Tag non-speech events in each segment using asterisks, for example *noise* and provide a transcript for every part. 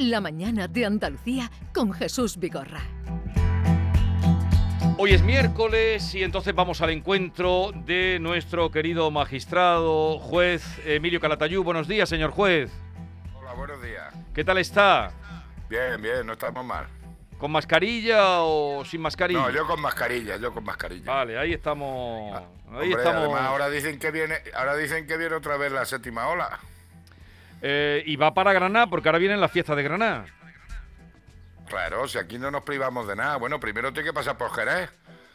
La mañana de Andalucía con Jesús Vigorra. Hoy es miércoles y entonces vamos al encuentro de nuestro querido magistrado, juez Emilio Calatayú. Buenos días, señor juez. Hola, buenos días. ¿Qué tal está? Bien, bien, no estamos mal. ¿Con mascarilla o sin mascarilla? No, yo con mascarilla, yo con mascarilla. Vale, ahí estamos. Ah, Ahí hombre, estamos. además, ahora dicen que viene, ahora dicen que viene otra vez la séptima ola. Eh, y va para Granada porque ahora viene la fiesta de Granada. Claro, si aquí no nos privamos de nada. Bueno, primero tiene que pasar por Jerez.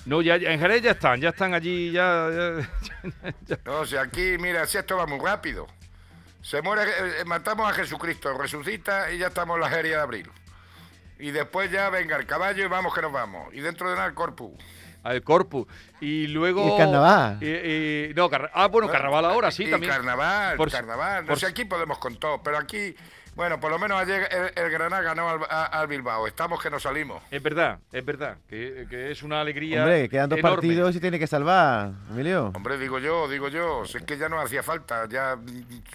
No, ya, en Jerez ya están, ya están allí, ya. ya- *laughs* ya- No, si aquí, mira, si esto va muy rápido. Se muere, eh, eh, matamos a Jesucristo, resucita y ya estamos en la feria de abril. Y después ya venga el caballo y vamos que nos vamos. Y dentro de nada el corpus. Al Corpus. Y luego. Y el carnaval. y- y- no, carna- ah, bueno, carnaval ahora sí y también. carnaval, Por carnaval. No por sé, si- aquí podemos con todo, pero aquí, bueno, por lo menos ayer el, el Granada ganó al, a- al Bilbao. Estamos que nos salimos. Es verdad, es verdad, que, que es una alegría. Hombre, quedan dos enorme. partidos y tiene que salvar, Emilio. Hombre, digo yo, digo yo, si es que ya no hacía falta, ya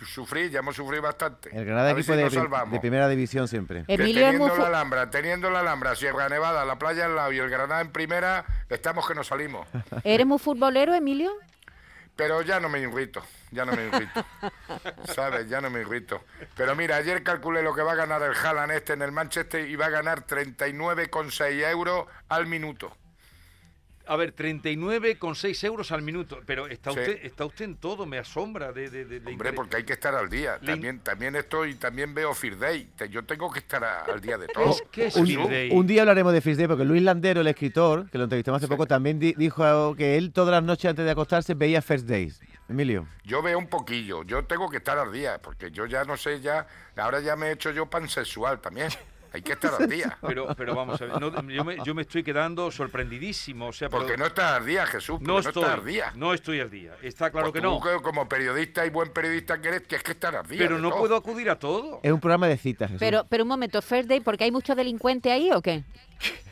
sufrí, ya hemos sufrido bastante. El Granada equipo si de, de primera división siempre. Emilio es teniendo muy la Alhambra, teniendo la Alhambra, Sierra Nevada, la playa al lado y el Granada en primera, estamos que nos salimos. *laughs* ¿Eres muy futbolero, Emilio? Pero ya no me irrito, ya no me irrito. ¿Sabes? Ya no me irrito. Pero mira, ayer calculé lo que va a ganar el Haaland este en el Manchester y va a ganar 39,6 euros al minuto. A ver, 39,6 euros al minuto. Pero está Sí. usted está usted en todo, me asombra. De, de, Hombre, interés. porque hay que estar al día. Le- También, también estoy, también veo Fear Day. Te- Yo tengo que estar a- al día de todo. ¿Qué es- qué es Un, un día hablaremos de First Day porque Luis Landero, el escritor, que lo entrevistamos hace poco, también di- dijo que él todas las noches antes de acostarse veía First Days. Emilio. Yo veo un poquillo, yo tengo que estar al día, porque yo ya no sé, ya, ahora ya me he hecho yo pansexual también. *laughs* Hay que estar al día. *laughs* Pero, pero vamos a ver, no, yo, me, yo me estoy quedando sorprendidísimo. O sea, pero Porque no estás al día, Jesús, porque no no, estoy, estás al día. no estoy al día. Está claro Pues que tú, no. que como periodista y buen periodista que eres, tienes que estar al día. Pero no todo. puedo acudir a todo. Es un programa de citas, Jesús. Pero, pero un momento, Day, porque hay muchos delincuentes ahí o qué?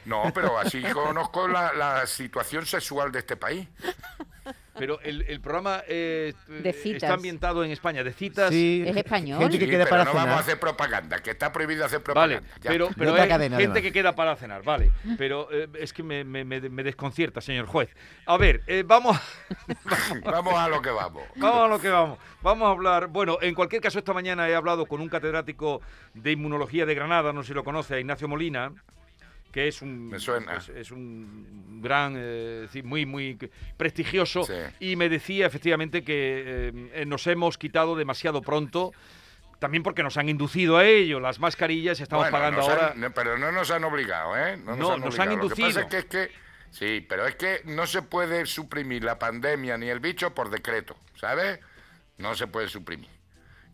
No, pero así conozco la, la situación sexual de este país. Pero el, el programa eh, De citas. está ambientado en España, de citas. Sí, Es español. Gente que Sí, queda pero para no cenar. vamos a hacer propaganda, que está prohibido hacer Vale, propaganda. Ya pero, pero otra hay cadena, gente además. que queda para cenar, vale. Pero eh, es que me, me- me- me desconcierta, señor juez. A ver, eh, vamos, *laughs* Vamos a lo que vamos. vamos a lo que vamos. Vamos a hablar. Bueno, en cualquier caso, esta mañana he hablado con un catedrático de inmunología de Granada, no sé si lo conoce, a Ignacio Molina, que es un, Me suena. Es, es un gran, eh, muy, muy prestigioso. Sí. Y me decía efectivamente que eh, nos hemos quitado demasiado pronto. También porque nos han inducido a ello, las mascarillas, estamos Bueno, pagando ahora. han- no, pero no nos han obligado, ¿eh? No, nos han, nos han obligado. Lo que pasa inducido. es que, es que sí, pero es que no se puede suprimir la pandemia ni el bicho por decreto, ¿sabes? No se puede suprimir.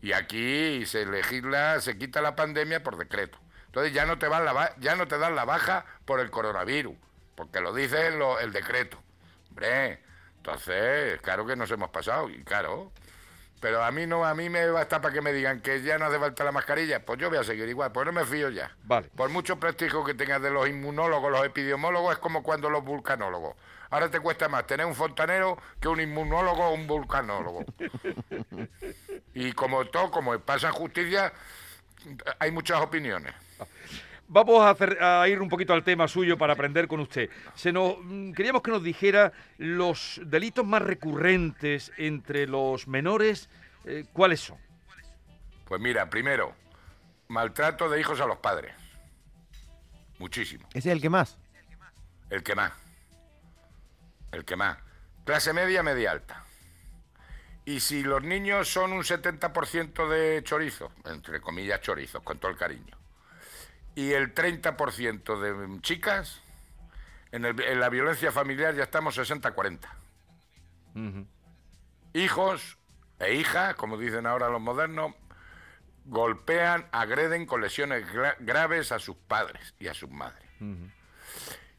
Y aquí se legisla, se quita la pandemia por decreto. Entonces ya no te van la ya no te dan la baja por el coronavirus, porque lo dice lo- el decreto. Hombre, entonces, claro que nos hemos pasado y claro, pero a mí no, a mí me basta para que me digan que ya no hace falta la mascarilla, pues yo voy a seguir igual, pues no me fío ya. Vale. Por mucho prestigio que tengas de los inmunólogos, los epidemiólogos, es como cuando los vulcanólogos. Ahora te cuesta más tener un fontanero que un inmunólogo o un vulcanólogo. *laughs* Y como todo, como pasa en justicia, hay muchas opiniones. *laughs* Vamos a, hacer- a ir un poquito al tema suyo para aprender con usted. Se nos, mm, queríamos que nos dijera los delitos más recurrentes entre los menores, eh, ¿cuáles son? Pues mira, primero, maltrato de hijos a los padres. Muchísimo. Ese es el que más. El que más. El que más. Clase media, media alta. Y si los niños son un 70% de chorizos, entre comillas chorizos, con todo el cariño, y el 30% de chicas, en, el- en la violencia familiar ya estamos 60-40. Hijos e hijas, como dicen ahora los modernos, golpean, agreden con lesiones gra- graves a sus padres y a sus madres.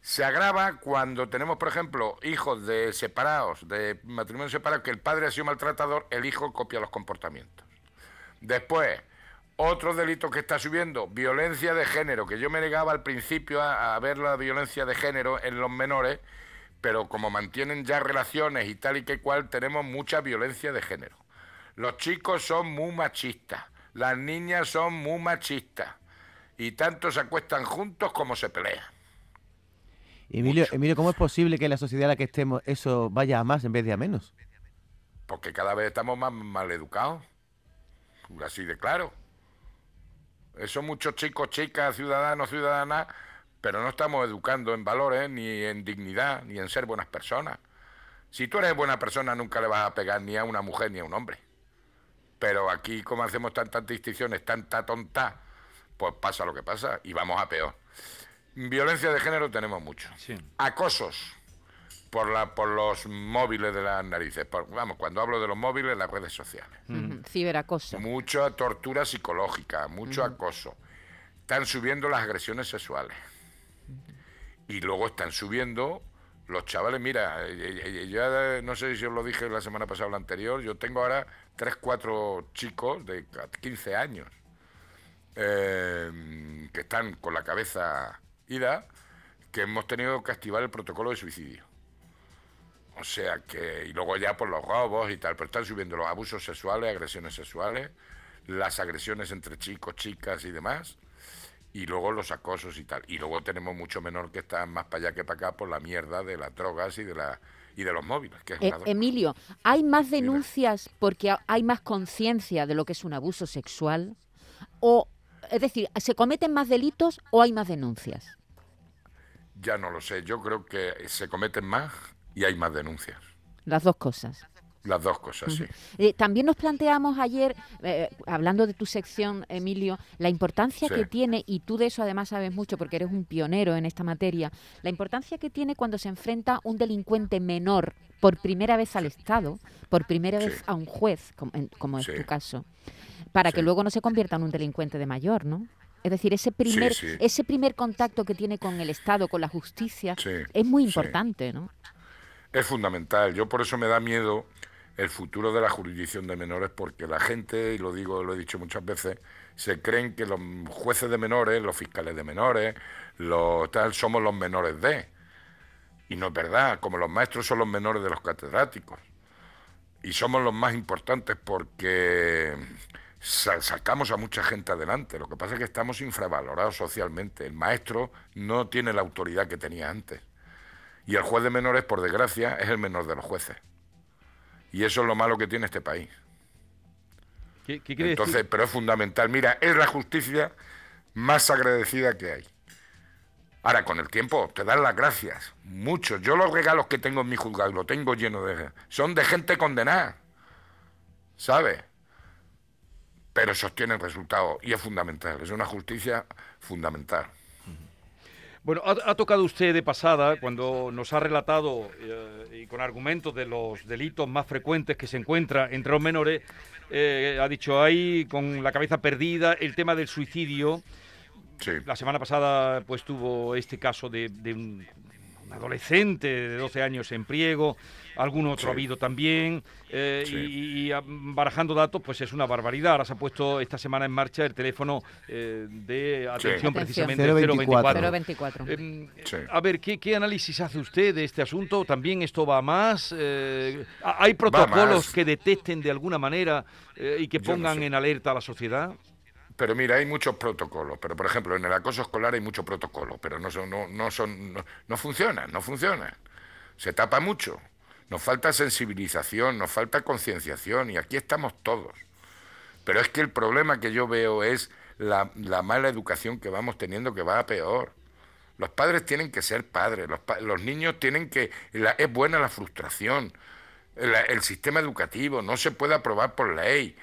Se agrava cuando tenemos, por ejemplo, hijos de separados, de matrimonios separados, que el padre ha sido maltratador, el hijo copia los comportamientos. Después, otro delito que está subiendo, violencia de género, que yo me negaba al principio a, a ver la violencia de género en los menores, pero como mantienen ya relaciones y tal y que cual, tenemos mucha violencia de género. Los chicos son muy machistas, las niñas son muy machistas. y tanto se acuestan juntos como se pelean. Emilio, Mucho. Emilio, ¿cómo es posible que en la sociedad en la que estemos eso vaya a más en vez de a menos? Porque cada vez estamos más mal educados. Así de claro. Eso muchos chicos, chicas, ciudadanos, ciudadanas, pero no estamos educando en valores, ni en dignidad, ni en ser buenas personas. Si tú eres buena persona, nunca le vas a pegar ni a una mujer ni a un hombre. Pero aquí, como hacemos tantas distinciones, tanta tonta, pues pasa lo que pasa y vamos a peor. Violencia de género tenemos mucho. Sí. Acosos por, la, por los móviles de las narices. Por- vamos, cuando hablo de los móviles, las redes sociales. Ciberacoso. Mucha tortura psicológica, mucho acoso. Están subiendo las agresiones sexuales. Y luego están subiendo los chavales. Mira, eh, eh, ya no sé si os lo dije la semana pasada o la anterior, yo tengo ahora tres, cuatro chicos de 15 años eh, que están con la cabeza ida, que hemos tenido que activar el protocolo de suicidio. O sea que, y luego ya por los robos y tal, pero están subiendo los abusos sexuales, agresiones sexuales, las agresiones entre chicos, chicas y demás, y luego los acosos y tal. Y luego tenemos mucho menor que está más para allá que para acá por la mierda de las drogas y de la y de los móviles, que es Eh, una droga. Emilio, ¿hay más denuncias porque ha- hay más conciencia de lo que es un abuso sexual? O, es decir, ¿se cometen más delitos o hay más denuncias? Ya no lo sé, yo creo que se cometen más y hay más denuncias. Las dos cosas. Las dos cosas, sí. Eh, también nos planteamos ayer, eh, hablando de tu sección, Emilio, la importancia Sí. que tiene, y tú de eso además sabes mucho porque eres un pionero en esta materia, la importancia que tiene cuando se enfrenta un delincuente menor por primera vez al Estado, por primera Sí. vez a un juez, como, en- como es tu caso, para que luego no se convierta en un delincuente de mayor, ¿no? Es decir, ese primer, ese primer contacto que tiene con el Estado, con la justicia, es muy importante, ¿no? Es fundamental. Yo por eso me da miedo el futuro de la jurisdicción de menores, porque la gente, y lo digo, lo he dicho muchas veces, se creen que los jueces de menores, los fiscales de menores, los tal, somos los menores de. Y no es verdad, como los maestros son los menores de los catedráticos. Y somos los más importantes porque sa- sacamos a mucha gente adelante. Lo que pasa es que estamos infravalorados socialmente. El maestro no tiene la autoridad que tenía antes. Y el juez de menores, por desgracia, es el menor de los jueces. Y eso es lo malo que tiene este país. ¿Qué, qué Entonces, decir? pero es fundamental. Mira, es la justicia más agradecida que hay. Ahora, con el tiempo, te dan las gracias. Muchos. Yo los regalos que tengo en mi juzgado, lo tengo lleno de... Son de gente condenada. ¿Sabes? Pero sostienen resultados. Y es fundamental. Es una justicia fundamental. Bueno, ha, ha tocado usted de pasada cuando nos ha relatado eh, y con argumentos de los delitos más frecuentes que se encuentra entre los menores, eh, ha dicho ahí con la cabeza perdida el tema del suicidio. Sí. La semana pasada pues tuvo este caso de, de un, un adolescente de 12 años en Priego, algún otro Sí. ha habido también, eh, Sí. y, y, ah, barajando datos pues es una barbaridad. Ahora se ha puesto esta semana en marcha el teléfono eh, de atención Atención. precisamente 024. 024. 024. Em, Sí. A ver, ¿qué, qué análisis hace usted de este asunto? ¿También esto va a más? Eh, ¿Hay protocolos más. que detecten de alguna manera eh, y que no pongan sé. en alerta a la sociedad? Pero mira, hay muchos protocolos. Pero, por ejemplo, en el acoso escolar hay muchos protocolos, pero no son, no, no son, no, no funcionan, no funcionan. Se tapa mucho. Nos falta sensibilización, nos falta concienciación, y aquí estamos todos. Pero es que el problema que yo veo es la, la mala educación que vamos teniendo, que va a peor. Los padres tienen que ser padres, los, los niños tienen que... la- es buena la frustración, el, el sistema educativo no se puede aprobar por ley.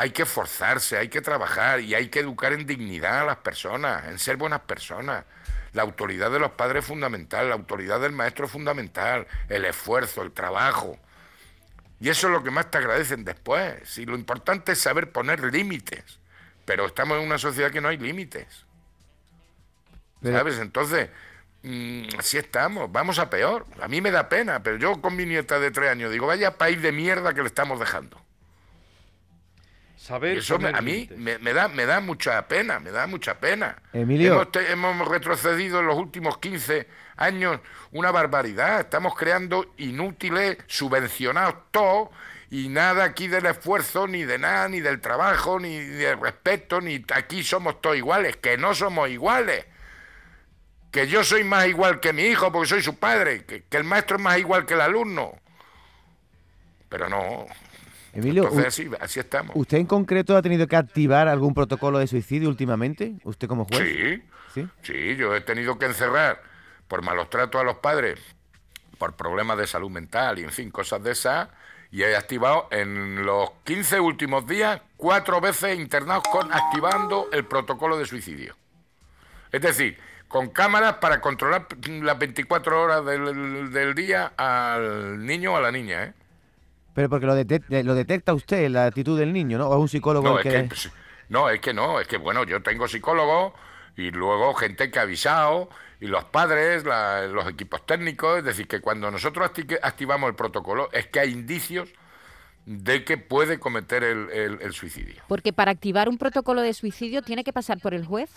Hay que esforzarse, hay que trabajar y hay que educar en dignidad a las personas, en ser buenas personas. La autoridad de los padres es fundamental, la autoridad del maestro es fundamental, el esfuerzo, el trabajo. Y eso es lo que más te agradecen después. Y lo importante es saber poner límites. Pero estamos en una sociedad que no hay límites. ¿Sabes? Entonces, mm, así estamos, vamos a peor. A mí me da pena, pero yo con mi nieta de tres años digo, vaya país de mierda que le estamos dejando. Saber eso me- a mí me, me da, me da mucha pena, me da mucha pena. Emilio. Hemos, te- hemos retrocedido en los últimos 15 años una barbaridad. Estamos creando inútiles, subvencionados todos y nada aquí del esfuerzo, ni de nada, ni del trabajo, ni del respeto, ni aquí somos todos iguales, que no somos iguales. Que yo soy más igual que mi hijo porque soy su padre, que, que el maestro es más igual que el alumno. Pero no. Emilio, Entonces así estamos. ¿usted en concreto ha tenido que activar algún protocolo de suicidio últimamente? ¿Usted como juez? Sí, ¿Sí? sí, yo he tenido que encerrar por malos tratos a los padres, por problemas de salud mental y en fin, cosas de esas. Y he activado en los 15 últimos días cuatro veces internados con activando el protocolo de suicidio. Es decir, con cámaras para controlar las 24 horas del, del día al niño o a la niña, ¿eh? Pero porque lo, detec- eh, lo detecta usted, la actitud del niño, ¿no? ¿O es un psicólogo No, el es que... que, no, es que no, es que bueno, yo tengo psicólogo y luego gente que ha avisado y los padres, la- los equipos técnicos, es decir, que cuando nosotros acti- activamos el protocolo es que hay indicios de que puede cometer el, el- el suicidio. Porque para activar un protocolo de suicidio tiene que pasar por el juez.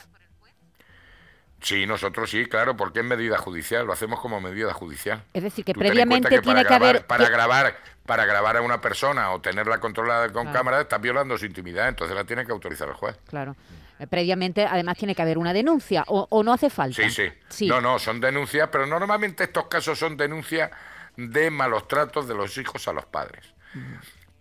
Sí, nosotros sí, claro, porque es medida judicial, lo hacemos como medida judicial. Es decir, que Tú previamente tiene para que grabar, haber... para grabar para grabar a una persona o tenerla controlada con Claro. cámara está violando su intimidad, entonces la tiene que autorizar el juez. Claro. Eh, Previamente, además, tiene que haber una denuncia o, o no hace falta. Sí, sí, Sí. No, no, son denuncias, pero normalmente estos casos son denuncias de malos tratos de los hijos a los padres.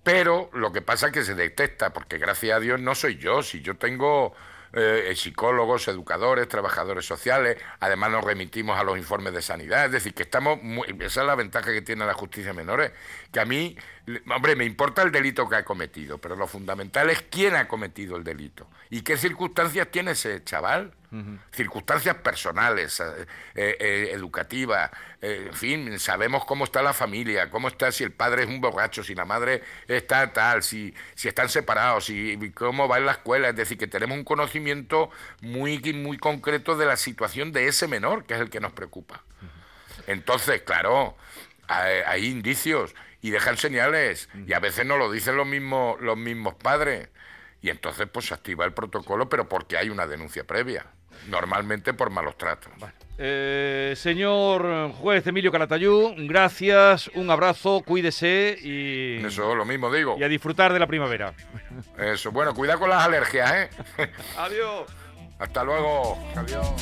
Pero lo que pasa es que se detecta, porque gracias a Dios no soy yo, si yo tengo eh, psicólogos, educadores, trabajadores sociales, además nos remitimos a los informes de sanidad, es decir, que estamos, muy- esa es la ventaja que tiene la justicia menores, que a mí, hombre, me importa el delito que ha cometido, pero lo fundamental es quién ha cometido el delito. Y qué circunstancias tiene ese chaval circunstancias personales, eh, eh, eh, educativas, eh, en fin, sabemos cómo está la familia, cómo está si el padre es un borracho, si la madre está tal, si, si están separados, si cómo va en la escuela, es decir, que tenemos un conocimiento muy, muy concreto de la situación de ese menor, que es el que nos preocupa. Entonces, claro, hay, hay indicios y dejan señales y a veces no lo dicen los mismos, los mismos padres. Y entonces pues se activa el protocolo, pero porque hay una denuncia previa, normalmente por malos tratos. Eh, señor juez Emilio Calatayú, gracias, un abrazo, cuídese y, Eso, lo mismo digo. y a disfrutar de la primavera. Eso, bueno, cuidado con las alergias, ¿eh? *laughs* Adiós. Hasta luego. Adiós.